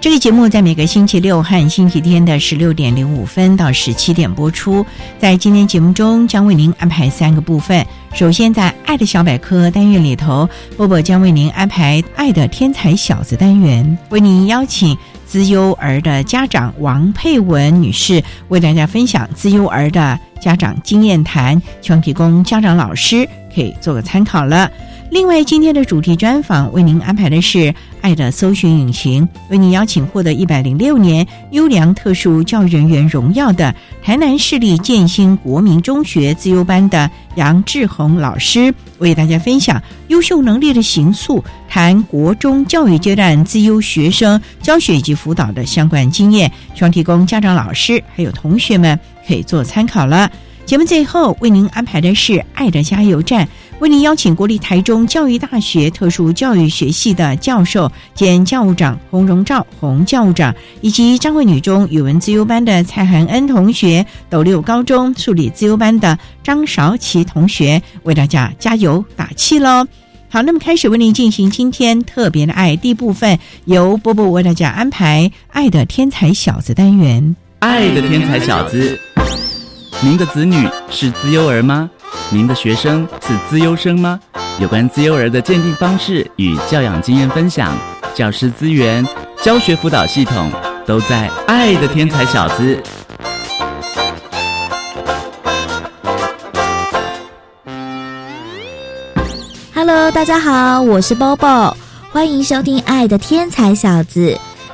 这个节目在每个星期六和星期天的十六点零五分到十七点播出。在今天节目中，将为您安排三个部分。首先，在“爱的小百科”单元里头，波波将为您安排“爱的天才小子”单元，为您邀请资优儿的家长王佩文女士为大家分享资优儿的家长经验谈，希望提供家长老师可以做个参考了。另外，今天的主题专访为您安排的是“爱的搜寻引擎”，为您邀请获得一百零六年优良特殊教育人员荣耀的台南市立建兴国民中学自优班的杨志宏老师，为大家分享优秀能力的形塑，谈国中教育阶段自优学生教学以及辅导的相关经验，希望提供家长、老师还有同学们可以做参考了。节目最后为您安排的是“爱的加油站”。为您邀请国立台中教育大学特殊教育学系的教授兼教务长洪荣照洪教务长，以及张惠女中语文自优班的蔡涵恩同学，斗六高中数理自优班的张韶琪同学，为大家加油打气喽！好，那么开始为您进行今天特别的爱第一部分，由波波为大家安排“爱的天才小子”单元。爱的天才小子，您的子女是资优儿吗？您的学生是资优生吗？有关资优儿的鉴定方式与教养经验分享，教师资源、教学辅导系统都在《爱的天才小子》。Hello，大家好，我是 Bobo，欢迎收听《爱的天才小子》。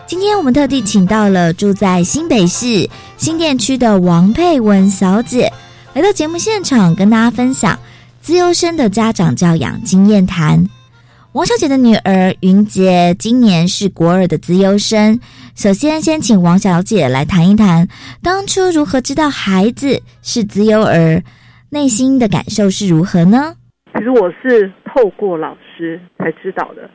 今天我们特地请到了住在新北市新店区的王佩文小姐，来到节目现场跟大家分享自优生的家长教养经验谈。王小姐的女儿云杰今年是国二的资优生。首先，先请王小姐来谈一谈当初如何知道孩子是资优儿，内心的感受是如何呢？其实我是透过老师才知道的，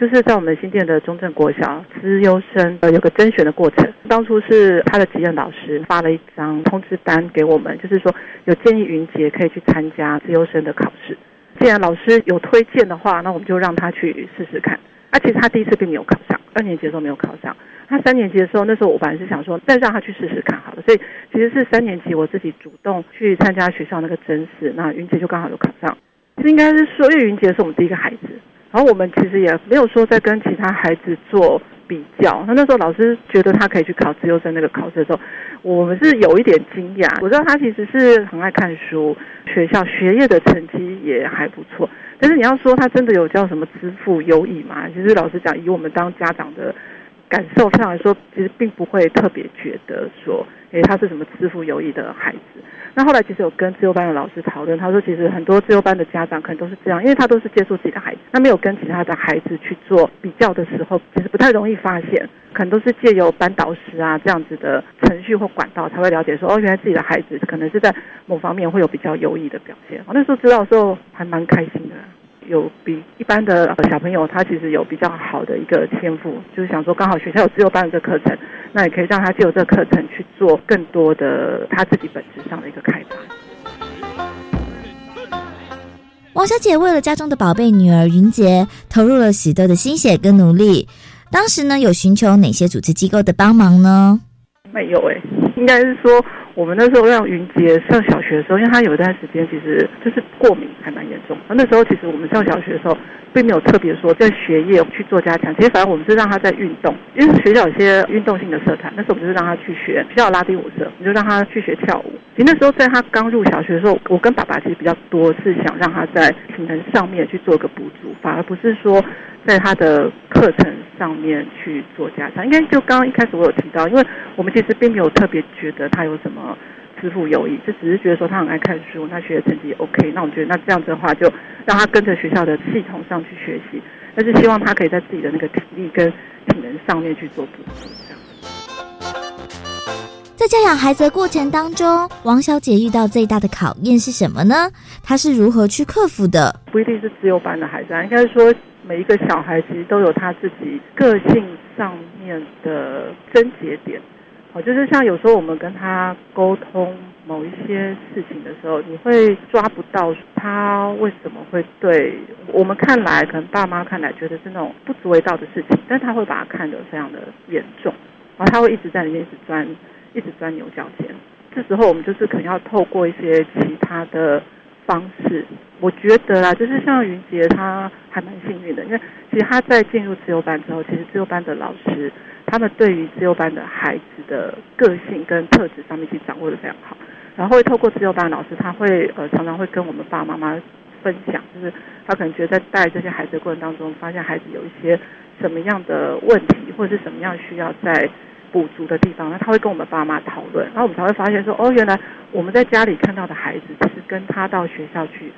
就是在我们新店的中正国小资优生呃有个甄选的过程，当初是他的级任老师发了一张通知单给我们，就是说有建议云杰可以去参加资优生的考试。既然老师有推荐的话，那我们就让他去试试看。啊，其实他第一次并没有考上，二年级的时候没有考上。他三年级的时候，那时候我本来是想说再让他去试试看好了，所以其实是三年级我自己主动去参加学校那个甄试，那云杰就刚好有考上。其实应该是说，因为云杰是我们第一个孩子，然后我们其实也没有说在跟其他孩子做比较。那那时候老师觉得他可以去考自优生那个考试的时候，我们是有一点惊讶。我知道他其实是很爱看书，学校学业的成绩也还不错。但是你要说他真的有叫什么资赋优异嘛？其实老实讲，以我们当家长的感受上来说，其实并不会特别觉得说，诶，他是什么资赋优异的孩子。那后来其实有跟自由班的老师讨论，他说其实很多自由班的家长可能都是这样，因为他都是接触自己的孩子，他没有跟其他的孩子去做比较的时候，其实不太容易发现，可能都是借由班导师啊这样子的程序或管道才会了解说，哦，原来自己的孩子可能是在某方面会有比较优异的表现。我那时候知道的时候还蛮开心的。有比一般的小朋友，他其实有比较好的一个天赋，就是想说刚好学校有自由班的这个课程，那也可以让他借由这个课程去做更多的他自己本质上的一个开发。王小姐为了家中的宝贝女儿云杰，投入了许多的心血跟努力。当时呢，有寻求哪些组织机构的帮忙呢？没有哎，应该是说。我们那时候让云杰上小学的时候，因为他有一段时间其实就是过敏还蛮严重。那时候其实我们上小学的时候，并没有特别说在学业去做加强。其实反正我们是让他在运动，因为学校有些运动性的社团，那时候我们就是让他去学学校拉丁舞社，我们就让他去学跳舞。其实那时候在他刚入小学的时候，我跟爸爸其实比较多是想让他在体能上面去做个补足，反而不是说在他的课程上面去做加强。应该就刚刚一开始我有提到，因为我们其实并没有特别觉得他有什么。师傅有意，就只是觉得说他很爱看书，他学的成绩也 OK。那我觉得那这样子的话，就让他跟着学校的系统上去学习，但是希望他可以在自己的那个体力跟体能上面去做补充。这样。在教养孩子的过程当中，王小姐遇到最大的考验是什么呢？她是如何去克服的？不一定是自由班的孩子，应该说每一个小孩其实都有他自己个性上面的症结点。哦，就是像有时候我们跟他沟通某一些事情的时候，你会抓不到他为什么会对我们看来，可能爸妈看来觉得是那种不足为道的事情，但他会把它看得非常的严重，然后他会一直在里面一直钻，一直钻牛角尖。这时候我们就是可能要透过一些其他的方式。我觉得啦，就是像云杰，他还蛮幸运的，因为其实他在进入自由班之后，其实自由班的老师。他们对于自由班的孩子的个性跟特质上面去掌握的非常好，然后会透过自由班老师，他会呃常常会跟我们爸爸妈妈分享，就是他可能觉得在带这些孩子过程当中，发现孩子有一些什么样的问题，或者是什么样需要在补足的地方，那他会跟我们爸妈讨论，然后我们才会发现说，哦，原来我们在家里看到的孩子，其实跟他到学校去。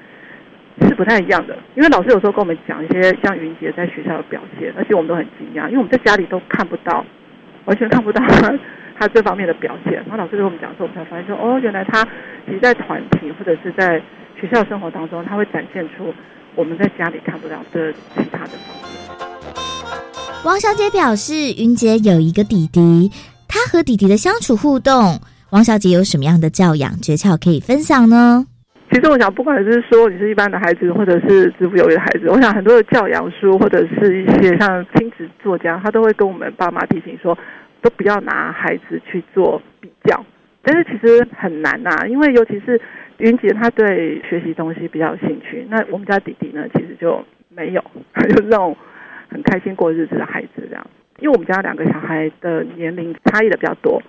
是不太一样的，因为老师有时候跟我们讲一些像云杰在学校的表现，而且我们都很惊讶，因为我们在家里都看不到，完全看不到他他这方面的表现。然后老师跟我们讲的时候，我们才发现说，哦，原来他其实在团体或者是在学校生活当中，他会展现出我们在家里看不到的其他的方式。王小姐表示，云杰有一个弟弟，他和弟弟的相处互动，王小姐有什么样的教养诀窍可以分享呢？其实我想，不管是说你是一般的孩子，或者是自负有余的孩子，我想很多的教养书或者是一些像亲子作家，他都会跟我们爸妈提醒说，都不要拿孩子去做比较。但是其实很难呐，因为尤其是云杰，他对学习东西比较有兴趣。那我们家弟弟呢，其实就没有，就是那种很开心过日子的孩子这样。因为我们家两个小孩的年龄差异的比较多。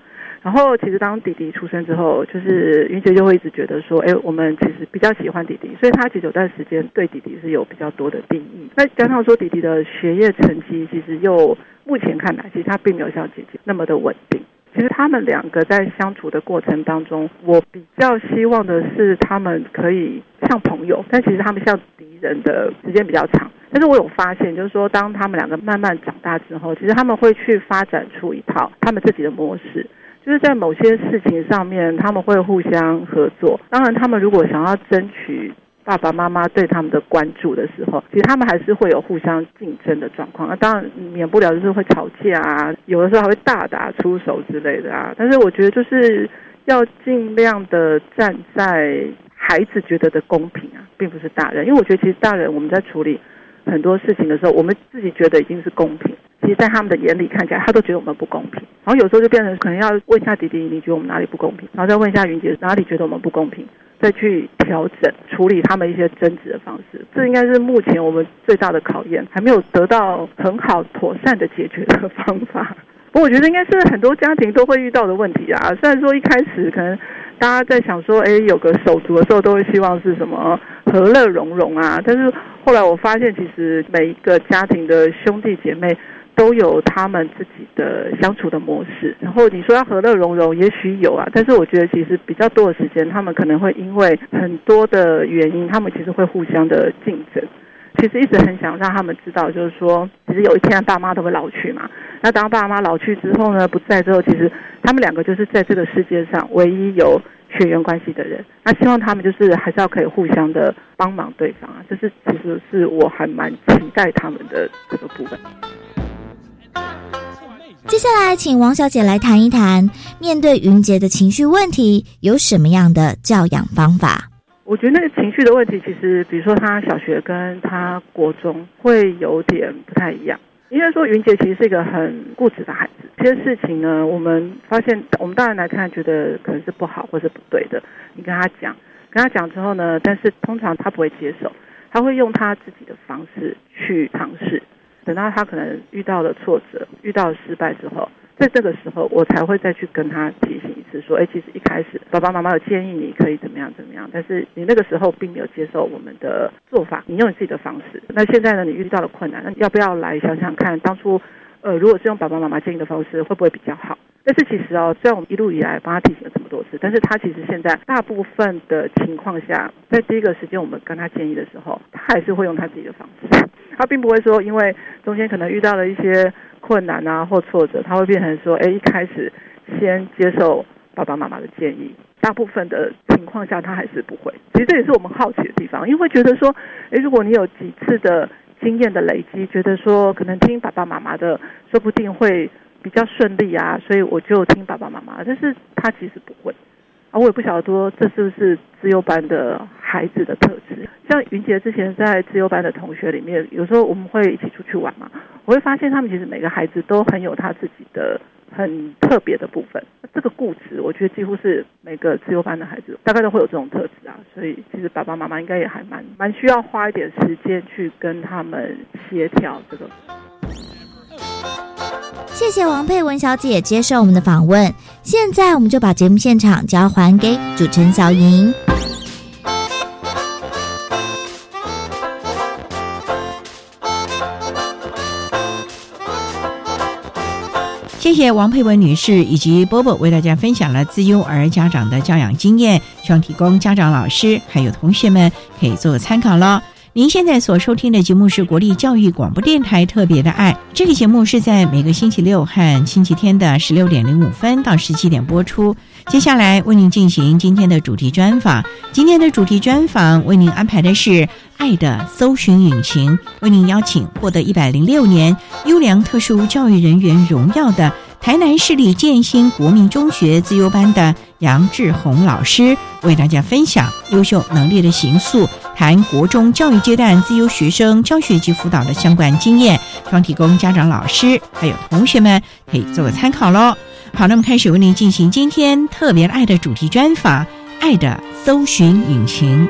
然后，其实当弟弟出生之后，就是云姐就会一直觉得说，哎，我们其实比较喜欢弟弟，所以他其实有段时间对弟弟是有比较多的定义。那加上说弟弟的学业成绩，其实又目前看来，其实他并没有像姐姐那么的稳定。其实他们两个在相处的过程当中，我比较希望的是他们可以像朋友，但其实他们像敌人的时间比较长。但是我有发现，就是说当他们两个慢慢长大之后，其实他们会去发展出一套他们自己的模式。就是在某些事情上面，他们会互相合作。当然，他们如果想要争取爸爸妈妈对他们的关注的时候，其实他们还是会有互相竞争的状况。那当然免不了就是会吵架啊，有的时候还会大打出手之类的啊。但是我觉得就是要尽量的站在孩子觉得的公平啊，并不是大人。因为我觉得其实大人我们在处理很多事情的时候，我们自己觉得已经是公平。其实，在他们的眼里看起来，他都觉得我们不公平。然后有时候就变成可能要问一下弟弟，你觉得我们哪里不公平？然后再问一下云姐，哪里觉得我们不公平？再去调整处理他们一些争执的方式。这应该是目前我们最大的考验，还没有得到很好妥善的解决的方法。不过我觉得应该是很多家庭都会遇到的问题啊。虽然说一开始可能大家在想说，哎，有个手足的时候，都会希望是什么和乐融融啊。但是后来我发现，其实每一个家庭的兄弟姐妹。都有他们自己的相处的模式，然后你说要和乐融融，也许有啊，但是我觉得其实比较多的时间，他们可能会因为很多的原因，他们其实会互相的竞争。其实一直很想让他们知道，就是说，其实有一天爸妈都会老去嘛。那当爸妈老去之后呢，不在之后，其实他们两个就是在这个世界上唯一有血缘关系的人。那希望他们就是还是要可以互相的帮忙对方啊，就是其实是我还蛮期待他们的这个部分。接下来，请王小姐来谈一谈，面对云杰的情绪问题，有什么样的教养方法？我觉得那个情绪的问题，其实比如说他小学跟他国中会有点不太一样。应该说，云杰其实是一个很固执的孩子。这些事情呢，我们发现，我们大人来看，觉得可能是不好或是不对的。你跟他讲，跟他讲之后呢，但是通常他不会接受，他会用他自己的方式去尝试。等到他可能遇到了挫折、遇到了失败之后。在这个时候，我才会再去跟他提醒一次，说：“哎，其实一开始爸爸妈妈有建议你可以怎么样怎么样，但是你那个时候并没有接受我们的做法，你用你自己的方式。那现在呢，你遇到了困难，那要不要来想想看，当初呃，如果是用爸爸妈妈建议的方式，会不会比较好？但是其实哦，虽然我们一路以来帮他提醒了这么多次，但是他其实现在大部分的情况下，在第一个时间我们跟他建议的时候，他还是会用他自己的方式，他并不会说因为中间可能遇到了一些。”困难啊，或挫折，他会变成说：哎，一开始先接受爸爸妈妈的建议。大部分的情况下，他还是不会。其实这也是我们好奇的地方，因为觉得说：哎，如果你有几次的经验的累积，觉得说可能听爸爸妈妈的，说不定会比较顺利啊。所以我就听爸爸妈妈，但是他其实不会。啊，我也不晓得说这是不是自由班的孩子的特质。像云杰之前在自由班的同学里面，有时候我们会一起出去玩嘛，我会发现他们其实每个孩子都很有他自己的很特别的部分。这个固执，我觉得几乎是每个自由班的孩子大概都会有这种特质啊。所以其实爸爸妈妈应该也还蛮蛮需要花一点时间去跟他们协调这个。谢谢王佩文小姐接受我们的访问。现在我们就把节目现场交还给主持人小莹。谢谢王佩文女士以及波波为大家分享了自幼儿家长的教养经验，希望提供家长、老师还有同学们可以做个参考了。您现在所收听的节目是国立教育广播电台特别的爱，这个节目是在每个星期六和星期天的十六点零五分到十七点播出。接下来为您进行今天的主题专访，今天的主题专访为您安排的是爱的搜寻引擎，为您邀请获得一百零六年优良特殊教育人员荣耀的。台南市立建新国民中学自优班的杨志宏老师为大家分享优秀能力的行塑，谈国中教育阶段自由学生教学及辅导的相关经验，希望提供家长、老师还有同学们可以做个参考喽。好，那么开始为您进行今天特别爱的主题专访，《爱的搜寻引擎》。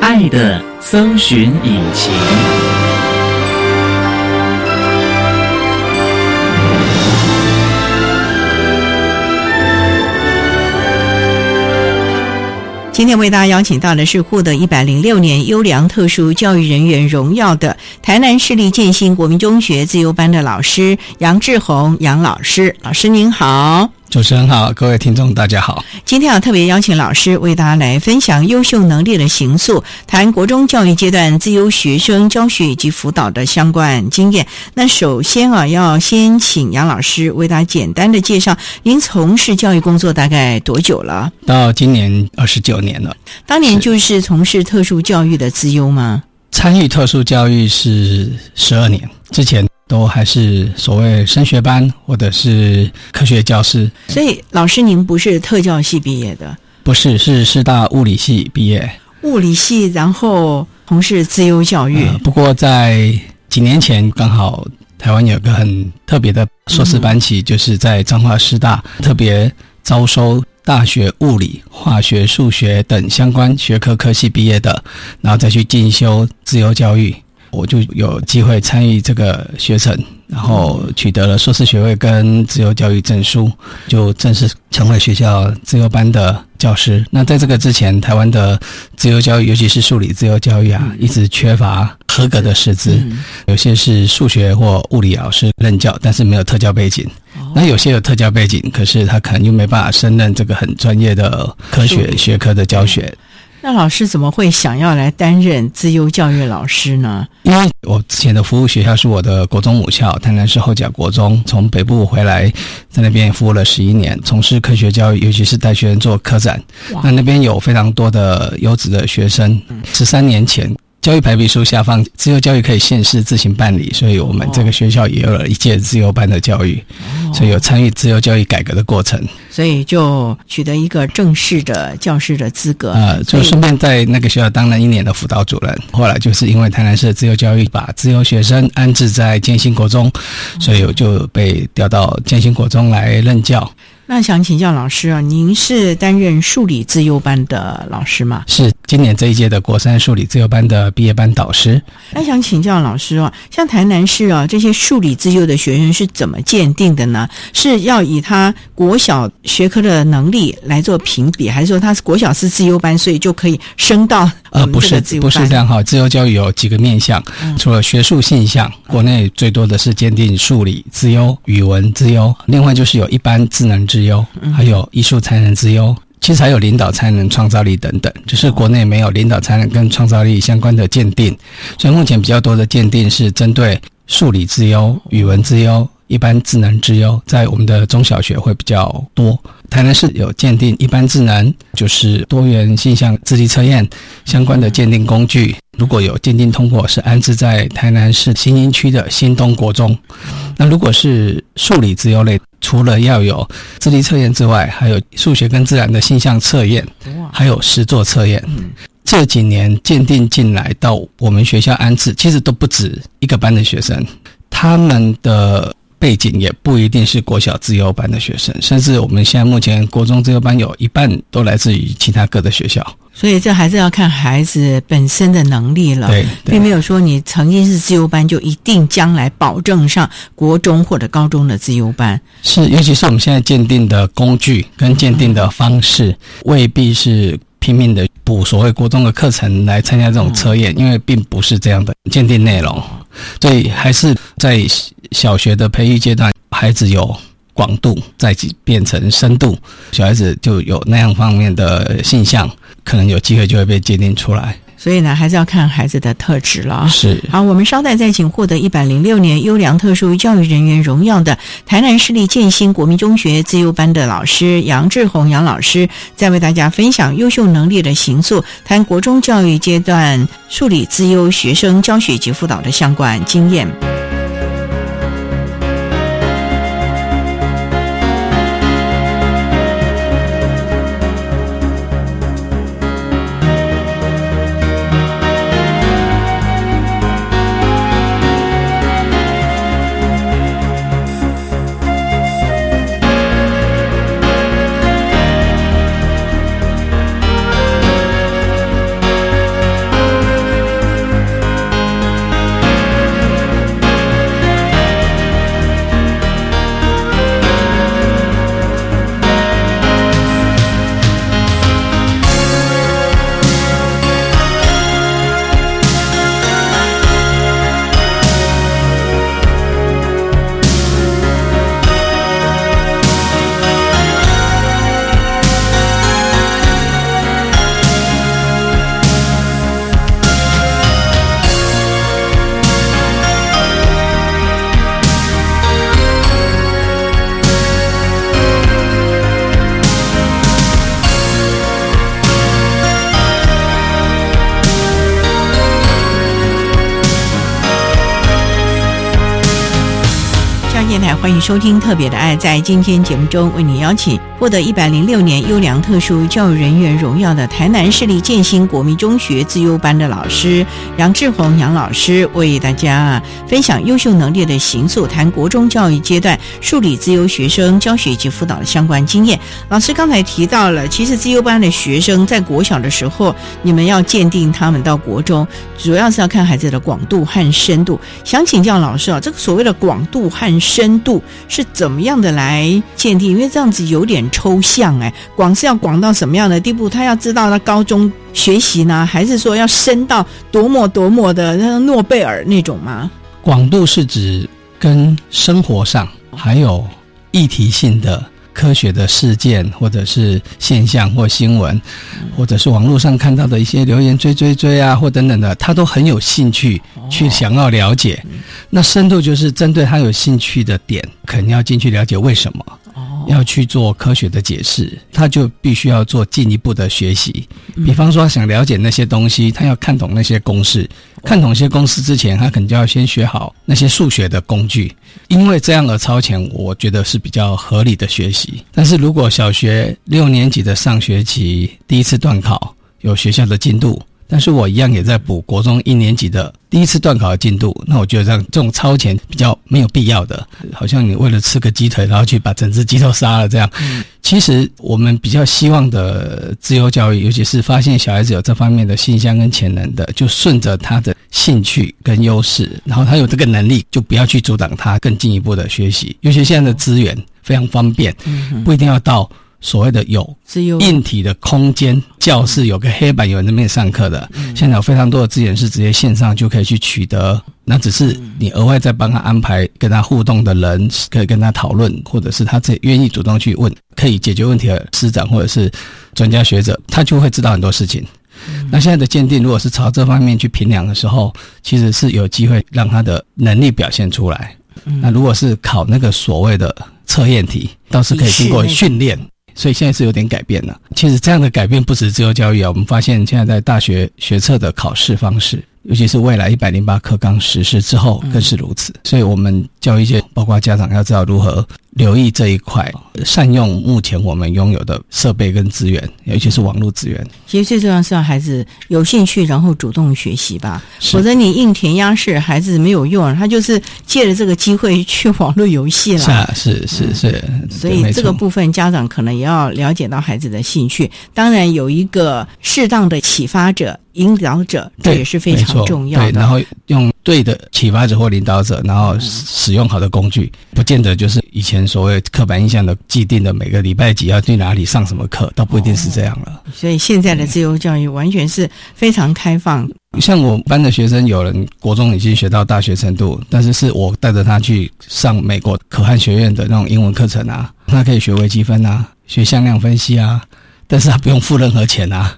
爱的搜寻引擎。今天为大家邀请到的是获得一百零六年优良特殊教育人员荣耀的台南市立建新国民中学自由班的老师杨志宏杨老师。老师您好。主持人好，各位听众大家好。今天要特别邀请老师为大家来分享优秀能力的形塑，谈国中教育阶段自优学生教学以及辅导的相关经验。那首先啊，要先请杨老师为大家简单的介绍，您从事教育工作大概多久了？到今年二十九年了。当年就是从事特殊教育的资优吗？参与特殊教育是十二年之前。都还是所谓升学班或者是科学教师，所以老师您不是特教系毕业的？不是，是师大物理系毕业。物理系，然后从事自由教育。不过在几年前，刚好台湾有个很特别的硕士班级，就是在彰化师大特别招收大学物理、化学、数学等相关学科科系毕业的，然后再去进修自由教育。我就有机会参与这个学程，然后取得了硕士学位跟自由教育证书，就正式成为学校自由班的教师。那在这个之前，台湾的自由教育，尤其是数理自由教育啊，一直缺乏合格的师资，有些是数学或物理老师任教，但是没有特教背景；那有些有特教背景，可是他可能又没办法胜任这个很专业的科学学科的教学。那老师怎么会想要来担任自由教育老师呢？因为我之前的服务学校是我的国中母校台南市后甲国中，从北部回来，在那边服务了十一年，从事科学教育，尤其是带学生做科展。那那边有非常多的优质的学生。十三年前，教育排比书下方，自由教育可以现市自行办理，所以我们这个学校也有了一届自由班的教育。所以有参与自由教育改革的过程。所以就取得一个正式的教师的资格。呃，就顺便在那个学校当了一年的辅导主任。后来就是因为台南市自由教育把自由学生安置在建新国中，所以我就被调到建新国中来任教。那想请教老师啊，您是担任数理自优班的老师吗？是今年这一届的国三数理自优班的毕业班导师。那想请教老师啊，像台南市啊这些数理自优的学生是怎么鉴定的呢？是要以他国小学科的能力来做评比，还是说他是国小是自优班，所以就可以升到呃不是不是这样哈？自由教育有几个面向，除了学术现象，国内最多的是鉴定数理自优、语文自优，另外就是有一般智能自优，还有艺术才能自优，其实还有领导才能、创造力等等，只是国内没有领导才能跟创造力相关的鉴定，所以目前比较多的鉴定是针对数理自优、语文自优。一般智能之优在我们的中小学会比较多。台南市有鉴定一般智能，就是多元性向智力测验相关的鉴定工具。如果有鉴定通过，是安置在台南市新营区的新东国中。那如果是数理自优类，除了要有智力测验之外，还有数学跟自然的性向测验，还有实作测验。这几年鉴定进来到我们学校安置，其实都不止一个班的学生，他们的。背景也不一定是国小自由班的学生，甚至我们现在目前国中自由班有一半都来自于其他各的学校。所以这还是要看孩子本身的能力了，对，并没有说你曾经是自由班就一定将来保证上国中或者高中的自由班。是，尤其是我们现在鉴定的工具跟鉴定的方式，未必是拼命的补所谓国中的课程来参加这种测验，因为并不是这样的鉴定内容。所以还是在小学的培育阶段，孩子有广度，再变成深度，小孩子就有那样方面的现象，可能有机会就会被鉴定出来。所以呢，还是要看孩子的特质了。是好，我们稍待再请获得一百零六年优良特殊教育人员荣耀的台南市立建新国民中学自优班的老师杨志宏杨老师，再为大家分享优秀能力的行塑，谈国中教育阶段数理自优学生教学及辅导的相关经验。收听《特别的爱》。在今天节目中，为你邀请获得一百零六年优良特殊教育人员荣耀的台南市立建新国民中学自优班的老师杨志宏杨老师，为大家分享优秀能力的行塑，谈国中教育阶段数理自优学生教学以及辅导的相关经验。老师刚才提到了，其实自优班的学生在国小的时候，你们要鉴定他们到国中，主要是要看孩子的广度和深度。想请教老师啊，这个所谓的广度和深度。是怎么样的来鉴定？因为这样子有点抽象哎，广是要广到什么样的地步？他要知道他高中学习呢，还是说要升到多么多么的诺贝尔那种吗？广度是指跟生活上还有议题性的。科学的事件，或者是现象或新闻，或者是网络上看到的一些留言追追追啊，或等等的，他都很有兴趣去想要了解。那深度就是针对他有兴趣的点，肯定要进去了解为什么。要去做科学的解释，他就必须要做进一步的学习。比方说，想了解那些东西，他要看懂那些公式。看懂一些公式之前，他可能就要先学好那些数学的工具。因为这样而超前，我觉得是比较合理的学习。但是如果小学六年级的上学期第一次段考，有学校的进度。但是我一样也在补国中一年级的第一次段考的进度，那我觉得这样这种超前比较没有必要的，好像你为了吃个鸡腿，然后去把整只鸡都杀了这样。其实我们比较希望的自由教育，尤其是发现小孩子有这方面的信象跟潜能的，就顺着他的兴趣跟优势，然后他有这个能力，就不要去阻挡他更进一步的学习。尤其现在的资源非常方便，不一定要到。所谓的有硬体的空间教室，有个黑板，有人那边上课的。现在有非常多的资源是直接线上就可以去取得，那只是你额外再帮他安排跟他互动的人，可以跟他讨论，或者是他自己愿意主动去问，可以解决问题的师长或者是专家学者，他就会知道很多事情。那现在的鉴定，如果是朝这方面去评量的时候，其实是有机会让他的能力表现出来。那如果是考那个所谓的测验题，倒是可以经过训练。所以现在是有点改变了。其实这样的改变不止自由教育啊，我们发现现在在大学学测的考试方式，尤其是未来一百零八课纲实施之后，更是如此。所以我们教育界，包括家长，要知道如何。留意这一块，善用目前我们拥有的设备跟资源，尤其是网络资源。其实最重要是让孩子有兴趣，然后主动学习吧。否则你硬填鸭式，孩子没有用，他就是借着这个机会去网络游戏了。是是是是。所以这个部分家长可能也要了解到孩子的兴趣，当然有一个适当的启发者。引导者，这也是非常重要的。对，然后用对的启发者或领导者，然后使用好的工具，不见得就是以前所谓刻板印象的既定的每个礼拜几要去哪里上什么课，倒不一定是这样了。所以现在的自由教育完全是非常开放。像我班的学生，有人国中已经学到大学程度，但是是我带着他去上美国可汗学院的那种英文课程啊，他可以学微积分啊，学向量分析啊。但是他不用付任何钱啊！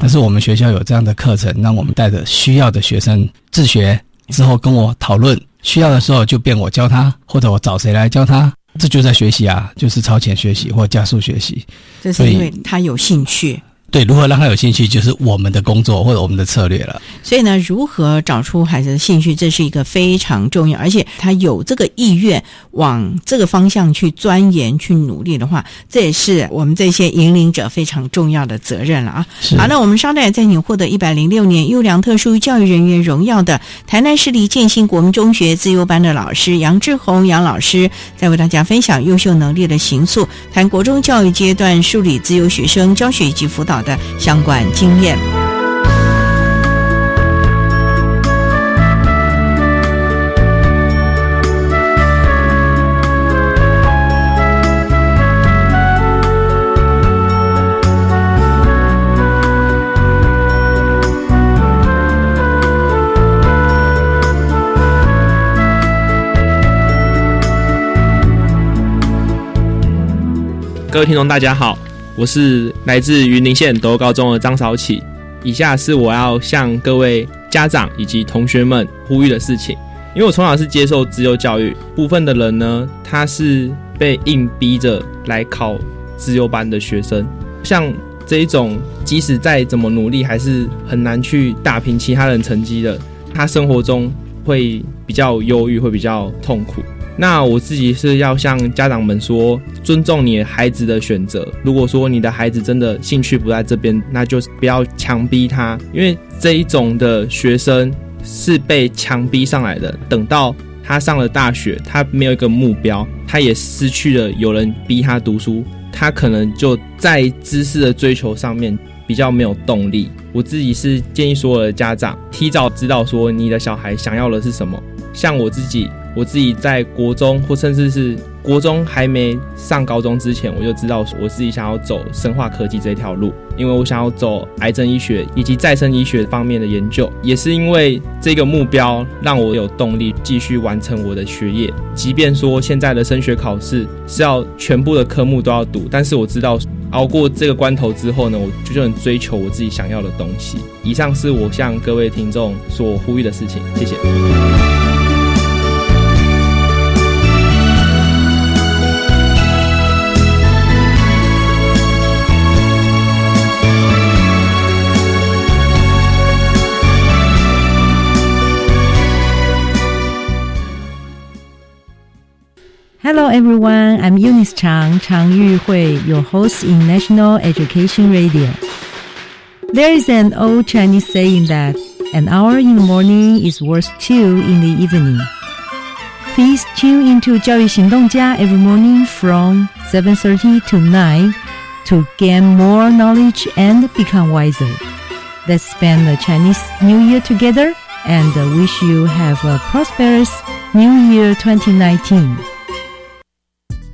但是我们学校有这样的课程，让我们带着需要的学生自学之后跟我讨论，需要的时候就变我教他，或者我找谁来教他，这就在学习啊，就是超前学习或加速学习。这是因为他有兴趣。对，如何让他有兴趣，就是我们的工作或者我们的策略了。所以呢，如何找出孩子的兴趣，这是一个非常重要，而且他有这个意愿往这个方向去钻研、去努力的话，这也是我们这些引领者非常重要的责任了啊。好，那我们稍待，在你获得一百零六年优良特殊教育人员荣耀的台南市立建兴国民中学自由班的老师杨志宏杨老师，在为大家分享优秀能力的行塑，谈国中教育阶段数理自由学生教学以及辅导。的相关经验。各位听众，大家好。我是来自云林县斗高中的张少启。以下是我要向各位家长以及同学们呼吁的事情。因为我从小是接受自由教育，部分的人呢，他是被硬逼着来考自由班的学生。像这一种，即使再怎么努力，还是很难去打平其他人成绩的。他生活中会比较忧郁，会比较痛苦。那我自己是要向家长们说，尊重你孩子的选择。如果说你的孩子真的兴趣不在这边，那就不要强逼他，因为这一种的学生是被强逼上来的。等到他上了大学，他没有一个目标，他也失去了有人逼他读书，他可能就在知识的追求上面比较没有动力。我自己是建议所有的家长提早知道说你的小孩想要的是什么，像我自己。我自己在国中或甚至是国中还没上高中之前，我就知道我自己想要走生化科技这条路，因为我想要走癌症医学以及再生医学方面的研究。也是因为这个目标，让我有动力继续完成我的学业。即便说现在的升学考试是要全部的科目都要读，但是我知道熬过这个关头之后呢，我就就能追求我自己想要的东西。以上是我向各位听众所呼吁的事情，谢谢。everyone. I'm Eunice Chang, Chang Yu Hui, your host in National Education Radio. There is an old Chinese saying that an hour in the morning is worth two in the evening. Please tune into 教育行动家 every morning from 7:30 to 9 to gain more knowledge and become wiser. Let's spend the Chinese New Year together and wish you have a prosperous New Year 2019.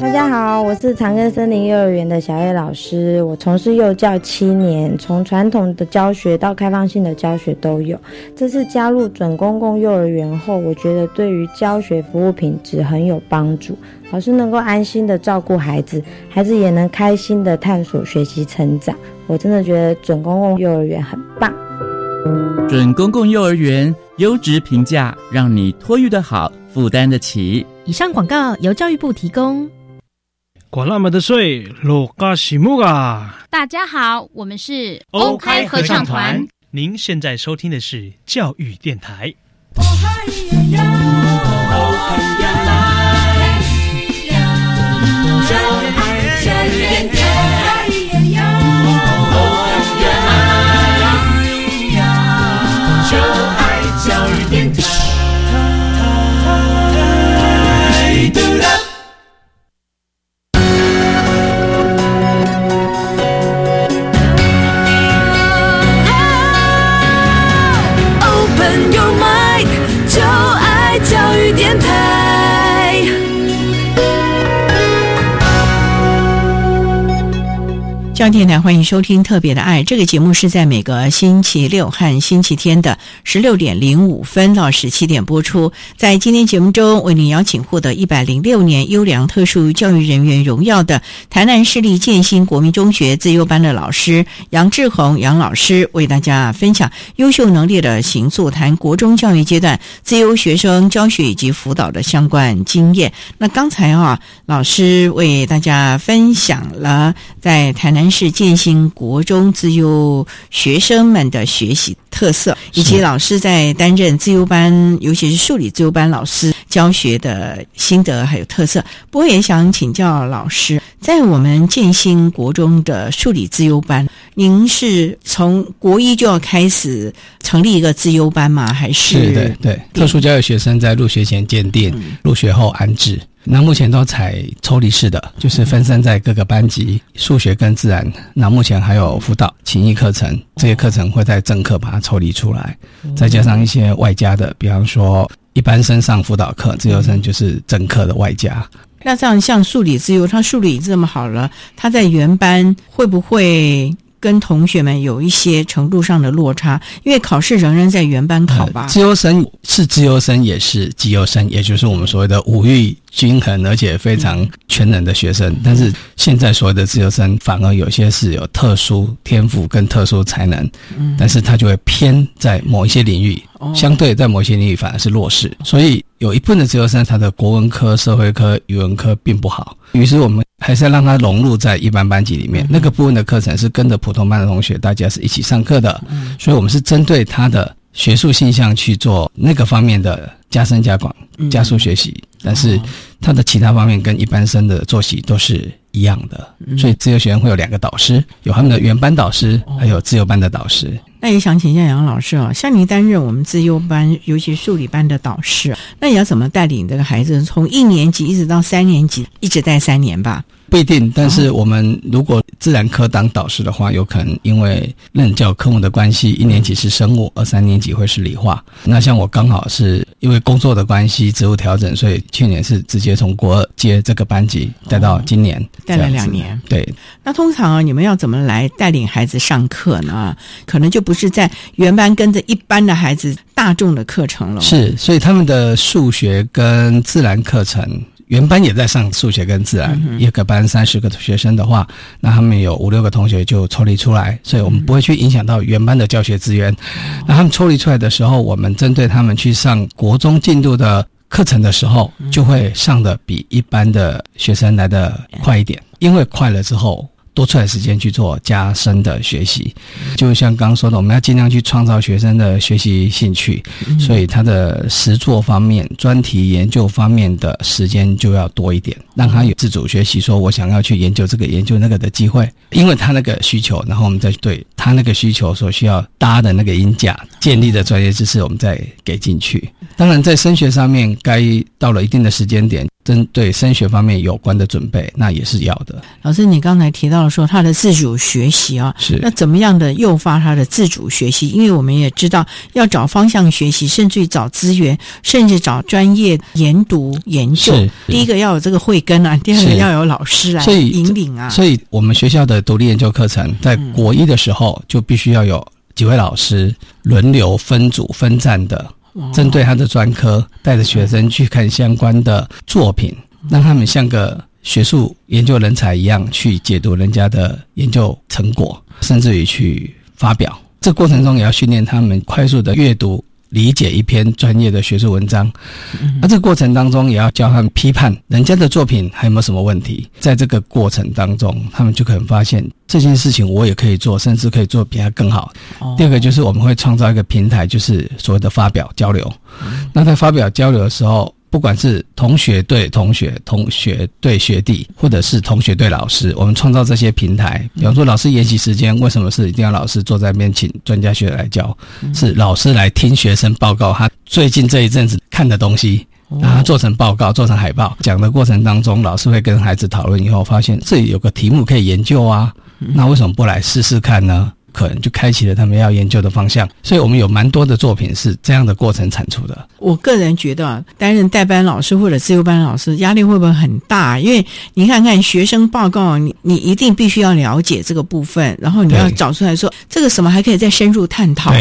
大家好，我是长庚森林幼儿园的小叶老师。我从事幼教七年，从传统的教学到开放性的教学都有。这次加入准公共幼儿园后，我觉得对于教学服务品质很有帮助。老师能够安心的照顾孩子，孩子也能开心的探索、学习、成长。我真的觉得准公共幼儿园很棒。准公共幼儿园优质评价，让你托育的好，负担得起。以上广告由教育部提供。管那么的水，罗嘎西木啊！大家好，我们是欧开合唱团。您现在收听的是教育电台。教育电台欢迎收听《特别的爱》这个节目，是在每个星期六和星期天的十六点零五分到十七点播出。在今天节目中，为您邀请获得一百零六年优良特殊教育人员荣耀的台南市立建新国民中学自优班的老师杨志宏杨老师，为大家分享优秀能力的行座谈国中教育阶段自优学生教学以及辅导的相关经验。那刚才啊，老师为大家分享了在台南。是建兴国中自优学生们的学习特色，以及老师在担任自优班，尤其是数理自优班老师教学的心得还有特色。不过也想请教老师，在我们建兴国中的数理自优班，您是从国一就要开始成立一个自优班吗？还是是的，对，特殊教育学生在入学前鉴定，入学后安置。那目前都采抽离式的，就是分散在各个班级，数学跟自然。那目前还有辅导、情谊课程，这些课程会在正课把它抽离出来，再加上一些外加的，比方说一般生上辅导课，自由生就是正课的外加。那这样像数理自由，他数理这么好了，他在原班会不会？跟同学们有一些程度上的落差，因为考试仍然在原班考吧。自由生是自由生，也是绩优生，也就是我们所谓的五育均衡而且非常全能的学生。但是现在所谓的自由生，反而有些是有特殊天赋跟特殊才能，但是他就会偏在某一些领域，相对在某些领域反而是弱势。所以有一部分的自由生，他的国文科、社会科、语文科并不好。于是我们还是要让他融入在一般班级里面。那个部分的课程是跟着普通班的同学，大家是一起上课的。所以我们是针对他的学术现象去做那个方面的加深加广、加速学习。但是他的其他方面跟一般生的作息都是一样的。所以自由学院会有两个导师，有他们的原班导师，还有自由班的导师。那也想请教杨老师啊，像您担任我们自优班，尤其数理班的导师，那你要怎么带领这个孩子从一年级一直到三年级，一直带三年吧？不一定，但是我们如果自然科当导师的话，有可能因为任教科目的关系，一年级是生物，二三年级会是理化。那像我刚好是因为工作的关系，职务调整，所以去年是直接从国二接这个班级带到今年，带了两年。对，那通常啊，你们要怎么来带领孩子上课呢？可能就不是在原班跟着一般的孩子大众的课程了。是，所以他们的数学跟自然课程。原班也在上数学跟自然，一个班三十个学生的话，那他们有五六个同学就抽离出来，所以我们不会去影响到原班的教学资源。那他们抽离出来的时候，我们针对他们去上国中进度的课程的时候，就会上的比一般的学生来的快一点，因为快了之后。多出来时间去做加深的学习，就像刚刚说的，我们要尽量去创造学生的学习兴趣，所以他的实作方面、专题研究方面的时间就要多一点，让他有自主学习，说我想要去研究这个、研究那个的机会，因为他那个需求，然后我们再对他那个需求所需要搭的那个音架建立的专业知识，我们再给进去。当然，在升学上面，该到了一定的时间点。针对升学方面有关的准备，那也是要的。老师，你刚才提到了说他的自主学习啊，是那怎么样的诱发他的自主学习？因为我们也知道要找方向学习，甚至于找资源，甚至找专业研读研究。第一个要有这个慧根啊，第二个要有老师来引领啊。所以我们学校的独立研究课程在国一的时候就必须要有几位老师轮流分组分站的。针对他的专科，带着学生去看相关的作品，让他们像个学术研究人才一样去解读人家的研究成果，甚至于去发表。这过程中也要训练他们快速的阅读。理解一篇专业的学术文章，那这个过程当中也要教他们批判人家的作品还有没有什么问题。在这个过程当中，他们就可能发现这件事情我也可以做，甚至可以做比他更好。第二个就是我们会创造一个平台，就是所谓的发表交流。那在发表交流的时候。不管是同学对同学、同学对学弟，或者是同学对老师，我们创造这些平台。比方说，老师研习时间为什么是一定要老师坐在那边请专家学者来教？是老师来听学生报告他最近这一阵子看的东西，然后做成报告、做成海报。讲的过程当中，老师会跟孩子讨论，以后发现这里有个题目可以研究啊，那为什么不来试试看呢？可能就开启了他们要研究的方向，所以我们有蛮多的作品是这样的过程产出的。我个人觉得，担任代班老师或者自由班老师压力会不会很大？因为你看看学生报告，你你一定必须要了解这个部分，然后你要找出来说这个什么还可以再深入探讨。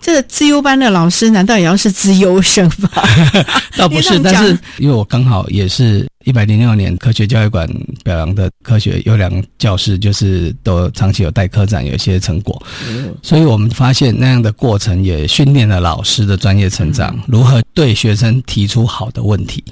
这个自优班的老师难道也要是资优生吗？倒不是，但是因为我刚好也是一百零六年科学教育馆表扬的科学优良教师，就是都长期有带科展，有一些成果，所以我们发现那样的过程也训练了老师的专业成长，如何对学生提出好的问题，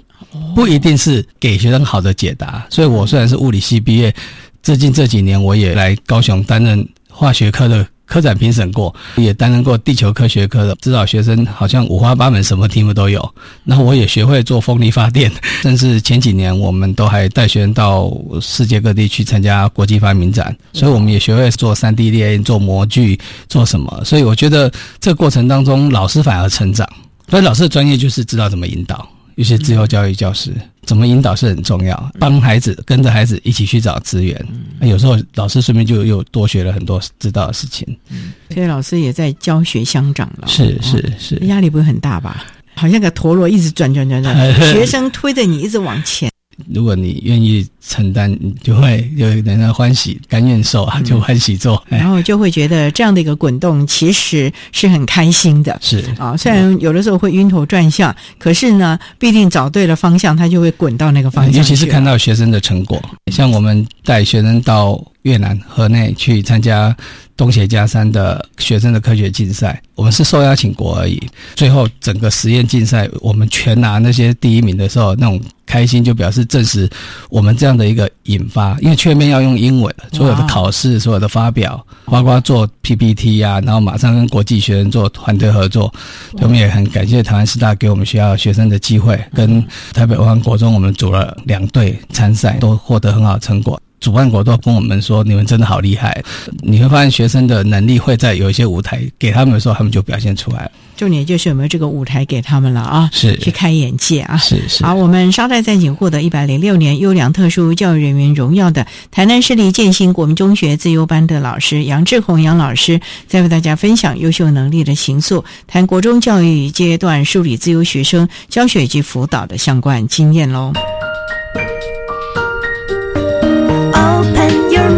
不一定是给学生好的解答。所以我虽然是物理系毕业，最近这几年我也来高雄担任化学科的。科展评审过，也担任过地球科学科的指导学生，好像五花八门，什么题目都有。那我也学会做风力发电，甚至前几年我们都还带学生到世界各地去参加国际发明展，所以我们也学会做三 D 列印、做模具、做什么。所以我觉得这个过程当中，老师反而成长。所以老师的专业就是知道怎么引导。有些自由教育教师怎么引导是很重要，帮孩子跟着孩子一起去找资源。有时候老师顺便就又多学了很多知道的事情。所以老师也在教学相长了。是是是，压力不会很大吧？好像个陀螺一直转转转转，学生推着你一直往前。如果你愿意承担，你就会有人家欢喜，甘愿受啊，就欢喜做，然后就会觉得这样的一个滚动其实是很开心的。是啊，虽然有的时候会晕头转向，可是呢，必定找对了方向，他就会滚到那个方向。尤其是看到学生的成果，像我们带学生到越南河内去参加。东协加山的学生的科学竞赛，我们是受邀请国而已。最后整个实验竞赛，我们全拿那些第一名的时候，那种开心就表示证实我们这样的一个引发。因为全面要用英文，所有的考试、所有的发表，包括做 PPT 呀，然后马上跟国际学生做团队合作。我们也很感谢台湾师大给我们学校学生的机会，跟台北湾国中我们组了两队参赛，都获得很好的成果。主办国都跟我们说：“你们真的好厉害！”你会发现学生的能力会在有一些舞台给他们的时候，他们就表现出来了。重点就是有没有这个舞台给他们了啊？是去开眼界啊！是是。好，我们稍待再请获得一百零六年优良特殊教育人员荣耀的台南市立建新国民中学自由班的老师杨志宏杨老师，再为大家分享优秀能力的形塑，谈国中教育阶段梳理自由学生教学以及辅导的相关经验喽。教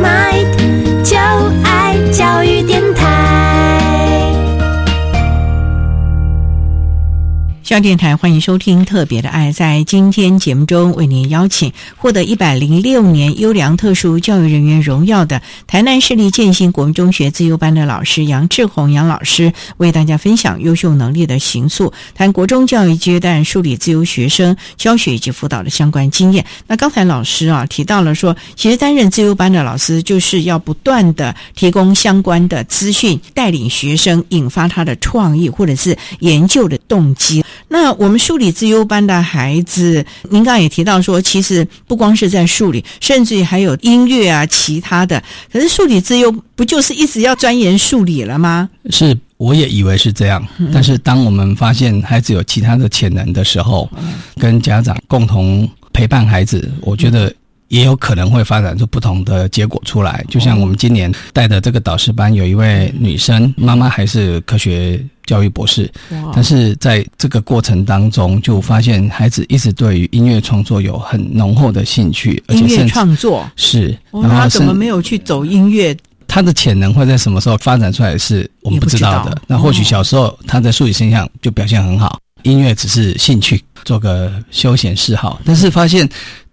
校电台欢迎收听《特别的爱》。在今天节目中，为您邀请获得一百零六年优良特殊教育人员荣耀的台南市立建新国民中学自由班的老师杨志宏杨老师，为大家分享优秀能力的形塑，谈国中教育阶段树立自由学生教学以及辅导的相关经验。那刚才老师啊提到了说，其实担任自由班的老师就是要不断的提供相关的资讯，带领学生引发他的创意或者是研究的动机。那我们数理自优班的孩子，您刚刚也提到说，其实不光是在数理，甚至于还有音乐啊，其他的。可是数理自优不就是一直要钻研数理了吗？是，我也以为是这样。但是当我们发现孩子有其他的潜能的时候，跟家长共同陪伴孩子，我觉得。也有可能会发展出不同的结果出来，就像我们今年带的这个导师班，有一位女生妈妈还是科学教育博士，但是在这个过程当中，就发现孩子一直对于音乐创作有很浓厚的兴趣，而且音乐创作是，他怎么没有去走音乐？他的潜能会在什么时候发展出来？是我们不知道的。那或许小时候他在数理现象就表现很好，音乐只是兴趣，做个休闲嗜好，但是发现。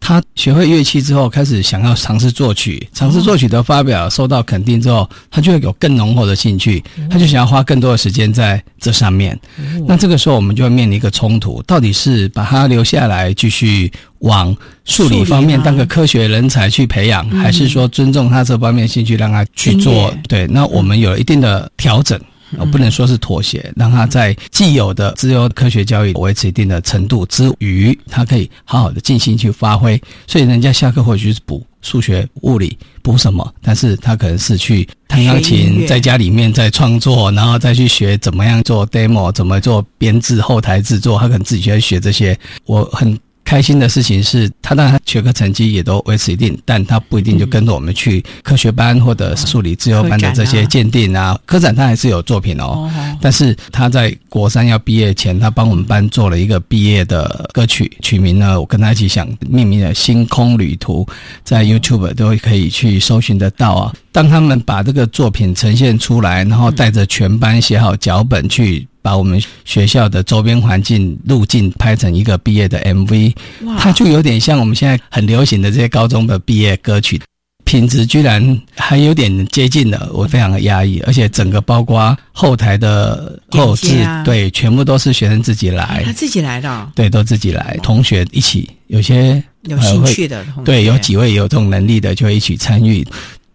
他学会乐器之后，开始想要尝试作曲，尝试作曲的发表受到肯定之后，他就会有更浓厚的兴趣，他就想要花更多的时间在这上面。那这个时候，我们就会面临一个冲突：到底是把他留下来继续往数理方面当个科学人才去培养，还是说尊重他这方面兴趣，让他去做？对，那我们有一定的调整。我不能说是妥协，让他在既有的自由科学教育维持一定的程度之余，他可以好好的尽心去发挥。所以人家下课或许是补数学、物理，补什么？但是他可能是去弹钢琴，在家里面在创作，然后再去学怎么样做 demo，怎么做编制、后台制作，他可能自己在学这些。我很。开心的事情是他当然学科成绩也都维持一定，但他不一定就跟着我们去科学班或者数理自由班的这些鉴定啊。科展他还是有作品哦，但是他在国三要毕业前，他帮我们班做了一个毕业的歌曲，取名呢，我跟他一起想命名的《星空旅途》，在 YouTube 都可以去搜寻得到啊。当他们把这个作品呈现出来，然后带着全班写好脚本去。把我们学校的周边环境路径拍成一个毕业的 MV，它就有点像我们现在很流行的这些高中的毕业歌曲，品质居然还有点接近了，我非常的压抑。而且整个包括后台的后置，对，全部都是学生自己来，他自己来的，对，都自己来，同学一起，有些有兴趣的，对，有几位有这种能力的就会一起参与。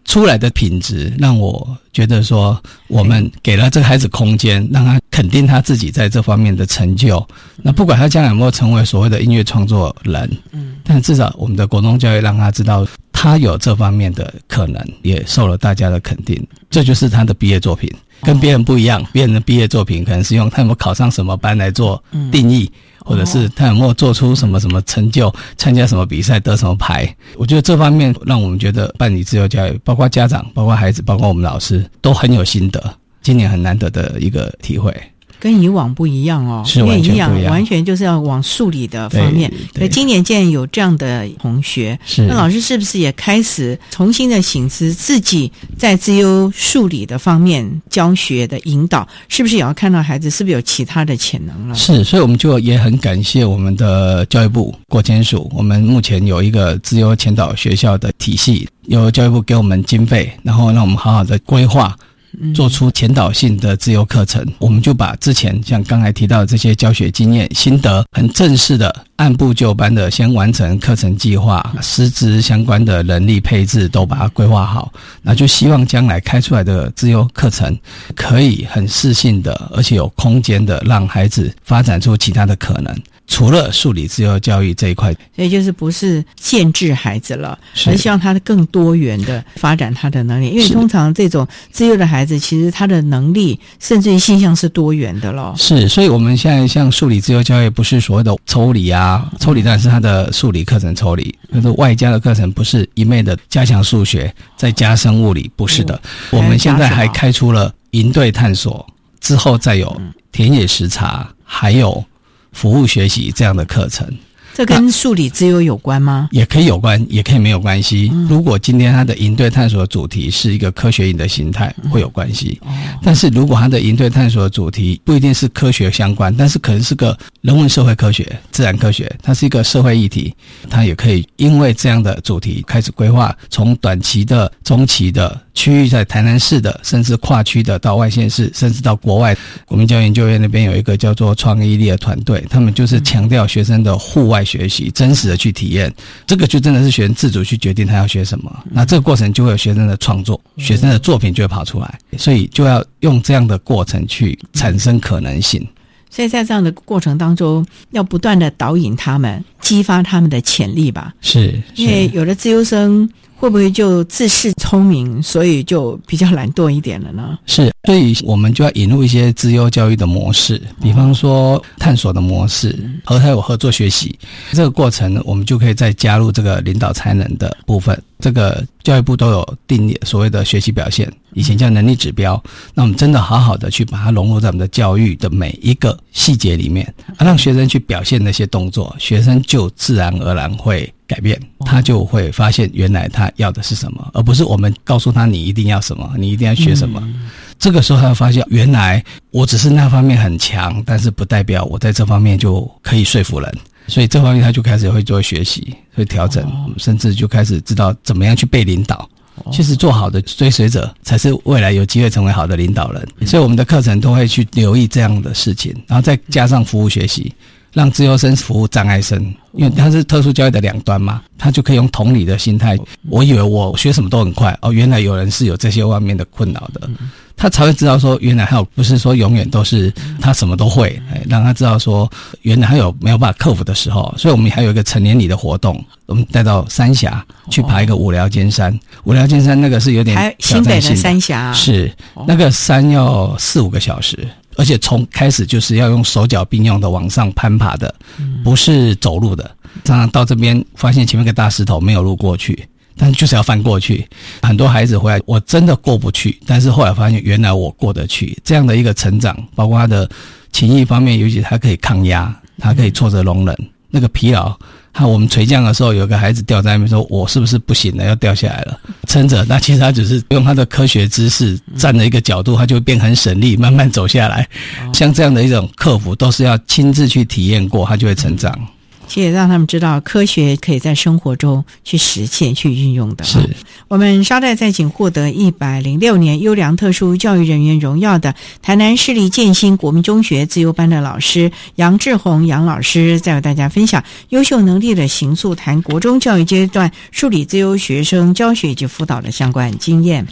出来的品质让我觉得说，我们给了这个孩子空间，让他肯定他自己在这方面的成就。那不管他将来有没有成为所谓的音乐创作人，嗯，但至少我们的国中教育让他知道他有这方面的可能，也受了大家的肯定。这就是他的毕业作品，跟别人不一样。别人的毕业作品可能是用他有没有考上什么班来做定义。或者是他有没有做出什么什么成就，参加什么比赛得什么牌？我觉得这方面让我们觉得办理自由教育，包括家长、包括孩子、包括我们老师都很有心得。今年很难得的一个体会。跟以往不一样哦，是完全不一样，完全就是要往数理的方面。对，今年既然有这样的同学，是那老师是不是也开始重新的醒思自己在自由数理的方面教学的引导，是不是也要看到孩子是不是有其他的潜能了？是，所以我们就也很感谢我们的教育部国监署，我们目前有一个自由前导学校的体系，由教育部给我们经费，然后让我们好好的规划。做出前导性的自由课程，我们就把之前像刚才提到的这些教学经验心得，很正式的按部就班的先完成课程计划，师资相关的人力配置都把它规划好，那就希望将来开出来的自由课程可以很适性的，而且有空间的，让孩子发展出其他的可能。除了数理自由教育这一块，所以就是不是限制孩子了，而是希望他更多元的发展他的能力。因为通常这种自由的孩子，其实他的能力甚至于现象是多元的咯。是，所以我们现在像数理自由教育，不是所谓的抽离啊，抽离当然是他的数理课程抽离，可是外加的课程不是一昧的加强数学再加生物理，不是的。我们现在还开出了营队探索，之后再有田野实查，还有。服务学习这样的课程，这跟数理自由有关吗？也可以有关，也可以没有关系。如果今天他的营队探索主题是一个科学营的形态，会有关系。但是如果他的营队探索主题不一定是科学相关，但是可能是个人文社会科学、自然科学，它是一个社会议题，它也可以因为这样的主题开始规划，从短期的、中期的。区域在台南市的，甚至跨区的到外县市，甚至到国外。国民教育研究院那边有一个叫做创意力的团队，他们就是强调学生的户外学习，真实的去体验。这个就真的是学生自主去决定他要学什么。那这个过程就会有学生的创作，学生的作品就会跑出来。所以就要用这样的过程去产生可能性。所以在这样的过程当中，要不断的导引他们，激发他们的潜力吧。是，因为有的自由生。会不会就自恃聪明，所以就比较懒惰一点了呢？是，所以我们就要引入一些自优教育的模式，比方说探索的模式，和还有合作学习这个过程，我们就可以再加入这个领导才能的部分。这个教育部都有定义所谓的学习表现，以前叫能力指标。那我们真的好好的去把它融入在我们的教育的每一个细节里面，让学生去表现那些动作，学生就自然而然会。改变，他就会发现原来他要的是什么，而不是我们告诉他你一定要什么，你一定要学什么。这个时候他会发现，原来我只是那方面很强，但是不代表我在这方面就可以说服人。所以这方面他就开始会做学习，会调整，甚至就开始知道怎么样去被领导。其实做好的追随者才是未来有机会成为好的领导人。所以我们的课程都会去留意这样的事情，然后再加上服务学习。让自由生服务障碍生，因为他是特殊教育的两端嘛，他就可以用同理的心态。我以为我学什么都很快，哦，原来有人是有这些外面的困扰的，他才会知道说，原来还有不是说永远都是他什么都会，哎，让他知道说，原来还有没有办法克服的时候。所以我们还有一个成年礼的活动，我们带到三峡去爬一个五寮尖山。五寮尖山那个是有点新北的三峡，是那个山要四五个小时。而且从开始就是要用手脚并用的往上攀爬的，不是走路的。常常到这边发现前面个大石头没有路过去，但就是要翻过去。很多孩子回来，我真的过不去，但是后来发现原来我过得去。这样的一个成长，包括他的情谊方面，尤其他可以抗压，他可以挫折容忍，那个疲劳。那我们垂降的时候，有个孩子掉在那边，说我是不是不行了，要掉下来了？撑着。那其实他只是用他的科学知识站的一个角度，他就会变很省力，慢慢走下来。像这样的一种克服，都是要亲自去体验过，他就会成长。其实让他们知道，科学可以在生活中去实践、去运用的。是我们稍待再请获得一百零六年优良特殊教育人员荣耀的台南市立建新国民中学自由班的老师杨志宏杨老师，再为大家分享优秀能力的行塑，谈国中教育阶段数理自由学生教学以及辅导的相关经验。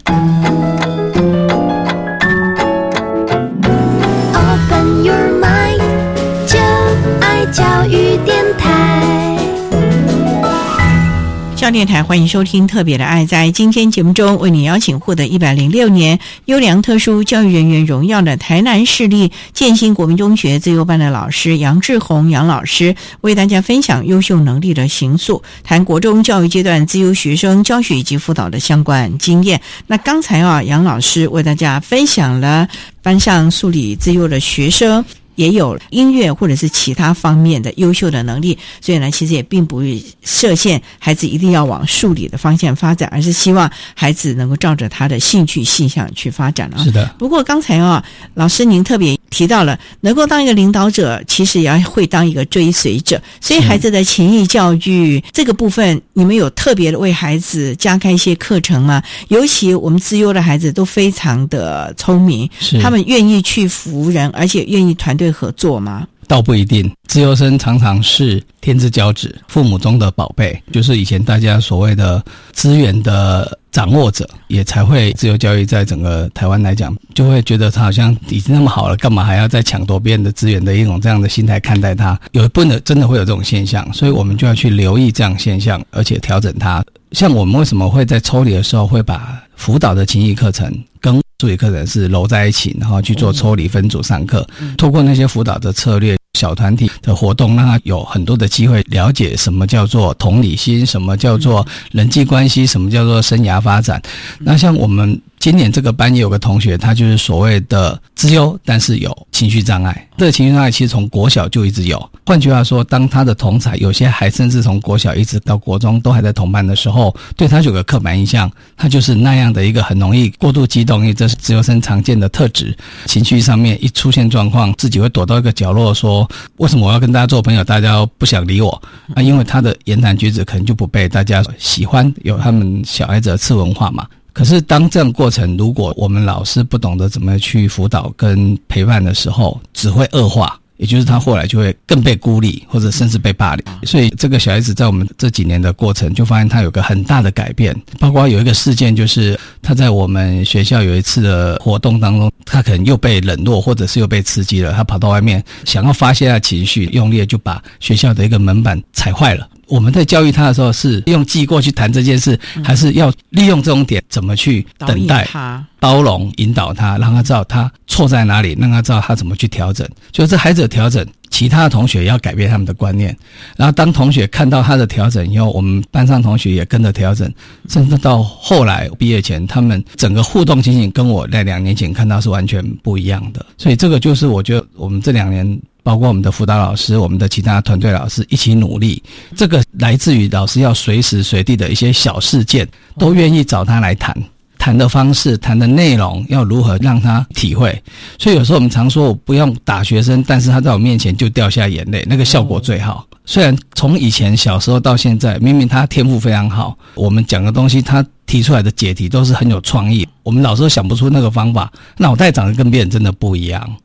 教电台欢迎收听《特别的爱》。在今天节目中，为你邀请获得一百零六年优良特殊教育人员荣耀的台南市立建新国民中学自由班的老师杨志宏杨老师，为大家分享优秀能力的形塑，谈国中教育阶段自由学生教学以及辅导的相关经验。那刚才啊，杨老师为大家分享了班上数理自由的学生。也有音乐或者是其他方面的优秀的能力，所以呢，其实也并不设限孩子一定要往数理的方向发展，而是希望孩子能够照着他的兴趣性向去发展啊。是的。不过刚才啊，老师您特别提到了，能够当一个领导者，其实也要会当一个追随者。所以孩子的情谊教育这个部分，你们有特别的为孩子加开一些课程吗？尤其我们自优的孩子都非常的聪明，他们愿意去服人，而且愿意团队。合作吗？倒不一定，自由生常常是天之骄子，父母中的宝贝，就是以前大家所谓的资源的掌握者，也才会自由教育在整个台湾来讲，就会觉得他好像已经那么好了，干嘛还要再抢夺别人的资源的一种这样的心态看待他，有不能真的会有这种现象，所以我们就要去留意这样现象，而且调整它。像我们为什么会在抽离的时候会把辅导的情谊课程跟数理课程是揉在一起，然后去做抽离分组上课，透过那些辅导的策略、小团体的活动，让他有很多的机会了解什么叫做同理心，什么叫做人际关系，什么叫做生涯发展。那像我们今年这个班也有个同学，他就是所谓的自优，但是有情绪障碍。这个情绪障碍其实从国小就一直有。换句话说，当他的同才有些还甚至从国小一直到国中都还在同班的时候，对他有个刻板印象，他就是那样的一个很容易过度激动，因为这是自由生常见的特质。情绪上面一出现状况，自己会躲到一个角落，说为什么我要跟大家做朋友，大家不想理我啊？因为他的言谈举止可能就不被大家喜欢，有他们小孩子的次文化嘛。可是，当这样过程，如果我们老师不懂得怎么去辅导跟陪伴的时候，只会恶化。也就是他后来就会更被孤立，或者甚至被霸凌。所以，这个小孩子在我们这几年的过程，就发现他有个很大的改变。包括有一个事件，就是他在我们学校有一次的活动当中，他可能又被冷落，或者是又被刺激了。他跑到外面想要发泄下情绪，用力就把学校的一个门板踩坏了。我们在教育他的时候，是用记过去谈这件事，还是要利用这种点怎么去等待他、包容、引导他，让他知道他错在哪里，让他知道他怎么去调整。就是这孩子的调整，其他的同学要改变他们的观念。然后当同学看到他的调整以后，我们班上同学也跟着调整，甚至到后来毕业前，他们整个互动情景跟我在两年前看到是完全不一样的。所以这个就是我觉得我们这两年。包括我们的辅导老师，我们的其他团队老师一起努力。这个来自于老师要随时随地的一些小事件，都愿意找他来谈。谈的方式、谈的内容要如何让他体会。所以有时候我们常说，我不用打学生，但是他在我面前就掉下眼泪，那个效果最好。虽然从以前小时候到现在，明明他天赋非常好，我们讲的东西，他提出来的解题都是很有创意。我们老师想不出那个方法，脑袋长得跟别人真的不一样。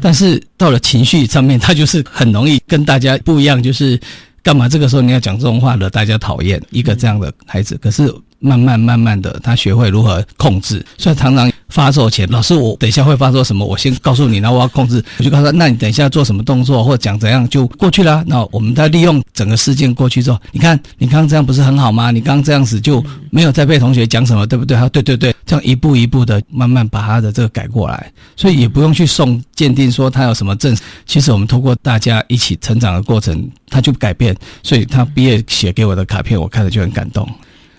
但是到了情绪上面，他就是很容易跟大家不一样，就是干嘛这个时候你要讲这种话惹大家讨厌？一个这样的孩子，可是慢慢慢慢的，他学会如何控制，所以常常。发作前，老师，我等一下会发作什么？我先告诉你，然后我要控制。我就告诉他，那你等一下做什么动作，或讲怎样就过去了。那我们再利用整个事件过去之后，你看你刚刚这样不是很好吗？你刚刚这样子就没有再被同学讲什么，对不对？他说对对对，这样一步一步的慢慢把他的这个改过来，所以也不用去送鉴定说他有什么症。其实我们通过大家一起成长的过程，他就改变。所以他毕业写给我的卡片，我看了就很感动。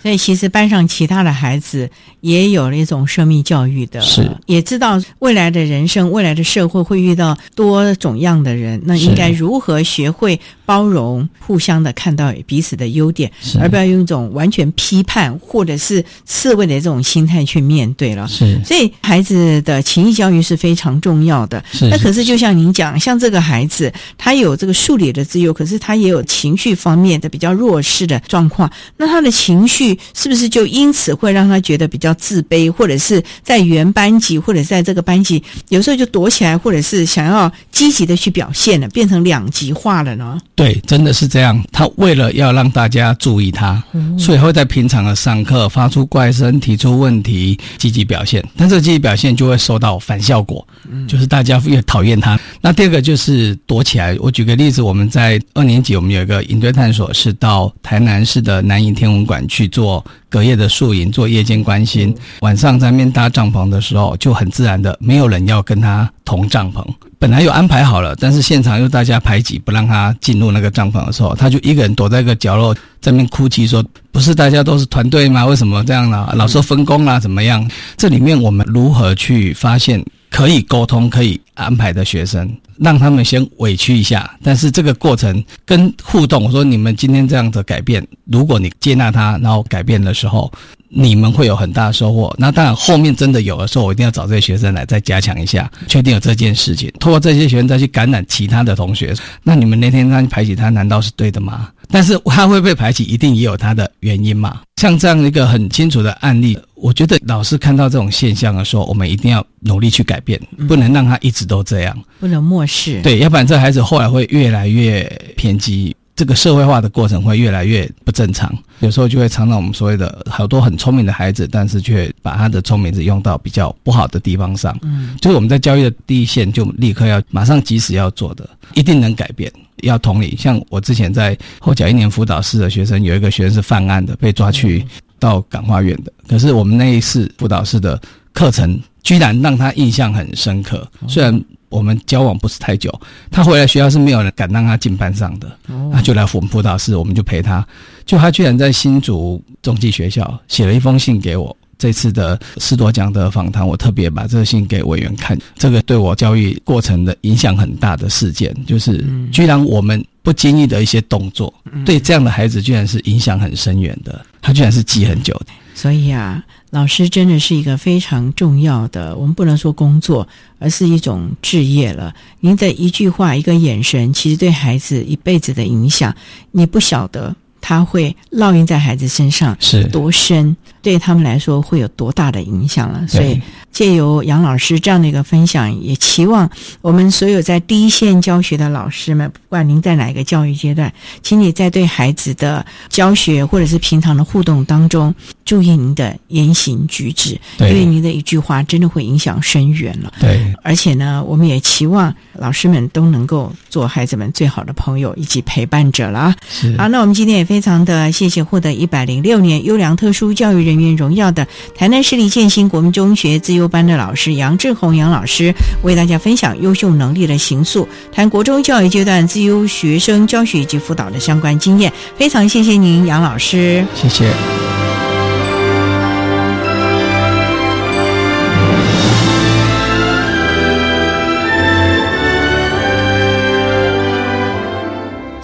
所以其实班上其他的孩子也有了一种生命教育的，是。也知道未来的人生、未来的社会会遇到多种样的人，那应该如何学会包容、互相的看到彼此的优点，而不要用一种完全批判或者是刺猬的这种心态去面对了。是，所以孩子的情绪教育是非常重要的。是，那可是就像您讲，像这个孩子，他有这个数理的自由，可是他也有情绪方面的比较弱势的状况，那他的情绪。是不是就因此会让他觉得比较自卑，或者是在原班级，或者在这个班级，有时候就躲起来，或者是想要积极的去表现了，变成两极化了呢？对，真的是这样。他为了要让大家注意他，所以会在平常的上课发出怪声，提出问题，积极表现。但这个积极表现就会收到反效果，就是大家越讨厌他。那第二个就是躲起来。我举个例子，我们在二年级，我们有一个营队探索，是到台南市的南营天文馆去做。隔夜的宿营，做夜间关心。晚上在面搭帐篷的时候，就很自然的，没有人要跟他同帐篷。本来有安排好了，但是现场又大家排挤，不让他进入那个帐篷的时候，他就一个人躲在一个角落，在那边哭泣说：“不是大家都是团队吗？为什么这样呢？老说分工啊，怎么样？”这里面我们如何去发现可以沟通、可以安排的学生？让他们先委屈一下，但是这个过程跟互动，我说你们今天这样的改变，如果你接纳他，然后改变的时候，你们会有很大的收获。那当然后面真的有的时候，我一定要找这些学生来再加强一下，确定有这件事情，通过这些学生再去感染其他的同学。那你们那天让排挤他，难道是对的吗？但是他会被排挤，一定也有他的原因嘛？像这样一个很清楚的案例，我觉得老师看到这种现象的时候，我们一定要努力去改变，不能让他一直都这样，不能漠视。对，要不然这孩子后来会越来越偏激，这个社会化的过程会越来越不正常。有时候就会常常我们所谓的好多很聪明的孩子，但是却把他的聪明子用到比较不好的地方上。嗯，就是我们在教育的第一线，就立刻要马上及时要做的，一定能改变。要同理，像我之前在后脚一年辅导室的学生，有一个学生是犯案的，被抓去到感化院的。可是我们那一次辅导室的课程，居然让他印象很深刻。虽然我们交往不是太久，他回来学校是没有人敢让他进班上的，他就来我们辅导室，我们就陪他。就他居然在新竹中继学校写了一封信给我。这次的斯多奖的访谈，我特别把这个信给委员看，这个对我教育过程的影响很大的事件，就是居然我们不经意的一些动作，对这样的孩子居然是影响很深远的，他居然是记很久的。所以啊，老师真的是一个非常重要的，我们不能说工作，而是一种置业了。您的一句话、一个眼神，其实对孩子一辈子的影响，你不晓得。他会烙印在孩子身上是多深，对他们来说会有多大的影响了。所以借由杨老师这样的一个分享，也期望我们所有在第一线教学的老师们，不管您在哪一个教育阶段，请你在对孩子的教学或者是平常的互动当中，注意您的言行举止，因为您的一句话真的会影响深远了。对，而且呢，我们也期望老师们都能够做孩子们最好的朋友以及陪伴者了。好，那我们今天也。非常的谢谢获得一百零六年优良特殊教育人员荣耀的台南市立建新国民中学自优班的老师杨志宏杨老师，为大家分享优秀能力的行塑，谈国中教育阶段自优学生教学以及辅导的相关经验。非常谢谢您，杨老师，谢谢。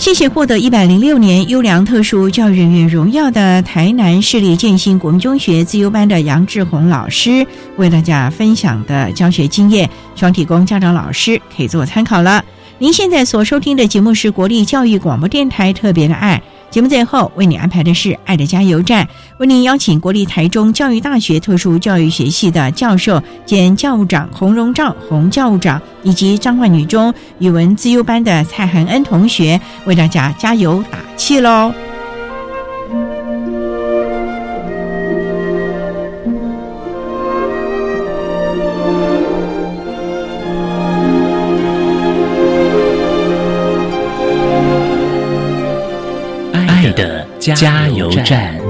谢谢获得一百零六年优良特殊教育人员荣耀的台南市立建新国民中学自由班的杨志宏老师，为大家分享的教学经验，希望提供家长老师可以做参考了。您现在所收听的节目是国立教育广播电台特别的爱。节目最后为你安排的是爱的加油站，为您邀请国立台中教育大学特殊教育学系的教授兼教务长洪荣照洪教务长，以及彰化女中语文自优班的蔡恒恩同学，为大家加油打气喽。加油站。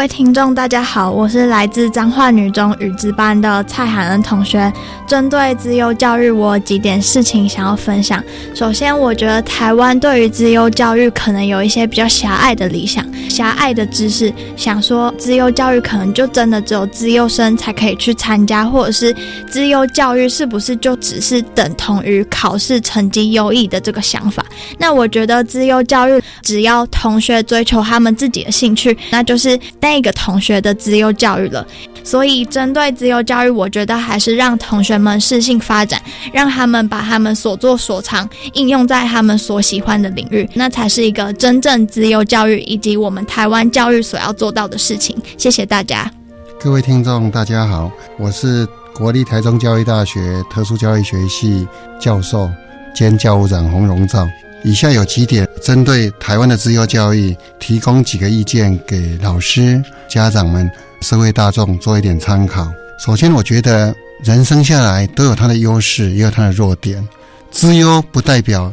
各位听众，大家好，我是来自彰化女中语资班的蔡涵恩同学。针对自优教育，我几点事情想要分享。首先，我觉得台湾对于自优教育可能有一些比较狭隘的理想、狭隘的知识，想说自优教育可能就真的只有自优生才可以去参加，或者是自优教育是不是就只是等同于考试成绩优异的这个想法？那我觉得自优教育只要同学追求他们自己的兴趣，那就是那个同学的自优教育了。所以，针对自由教育，我觉得还是让同学们适性发展，让他们把他们所做所长应用在他们所喜欢的领域，那才是一个真正自由教育以及我们台湾教育所要做到的事情。谢谢大家。各位听众，大家好，我是国立台中教育大学特殊教育学系教授兼教务长洪荣照。以下有几点针对台湾的自由教育，提供几个意见给老师、家长们。社会大众做一点参考。首先，我觉得人生下来都有他的优势，也有他的弱点。资优不代表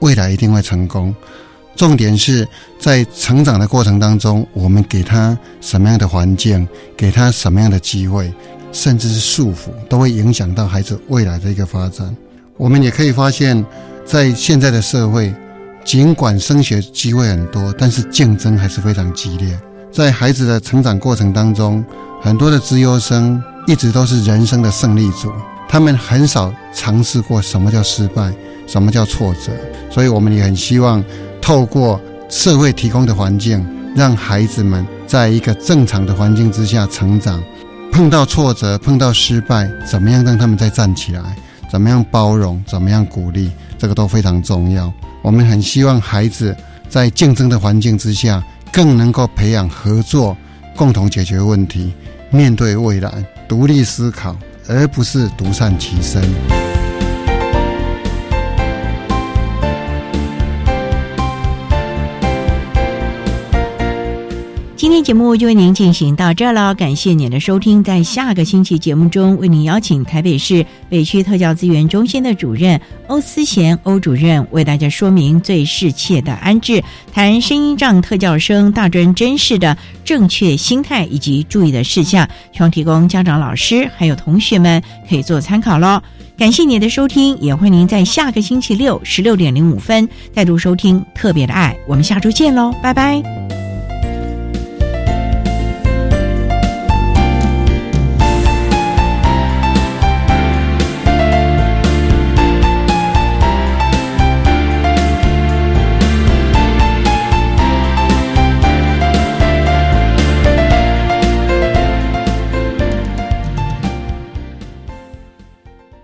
未来一定会成功。重点是在成长的过程当中，我们给他什么样的环境，给他什么样的机会，甚至是束缚，都会影响到孩子未来的一个发展。我们也可以发现，在现在的社会，尽管升学机会很多，但是竞争还是非常激烈。在孩子的成长过程当中，很多的资优生一直都是人生的胜利组，他们很少尝试过什么叫失败，什么叫挫折。所以，我们也很希望透过社会提供的环境，让孩子们在一个正常的环境之下成长。碰到挫折，碰到失败，怎么样让他们再站起来？怎么样包容？怎么样鼓励？这个都非常重要。我们很希望孩子在竞争的环境之下。更能够培养合作，共同解决问题，面对未来，独立思考，而不是独善其身。今天节目就为您进行到这了，感谢您的收听。在下个星期节目中，为您邀请台北市北区特教资源中心的主任欧思贤欧主任，为大家说明最适切的安置，谈声音障特教生大专真试的正确心态以及注意的事项，希望提供家长、老师还有同学们可以做参考喽。感谢你的收听，也欢迎您在下个星期六十六点零五分再度收听《特别的爱》，我们下周见喽，拜拜。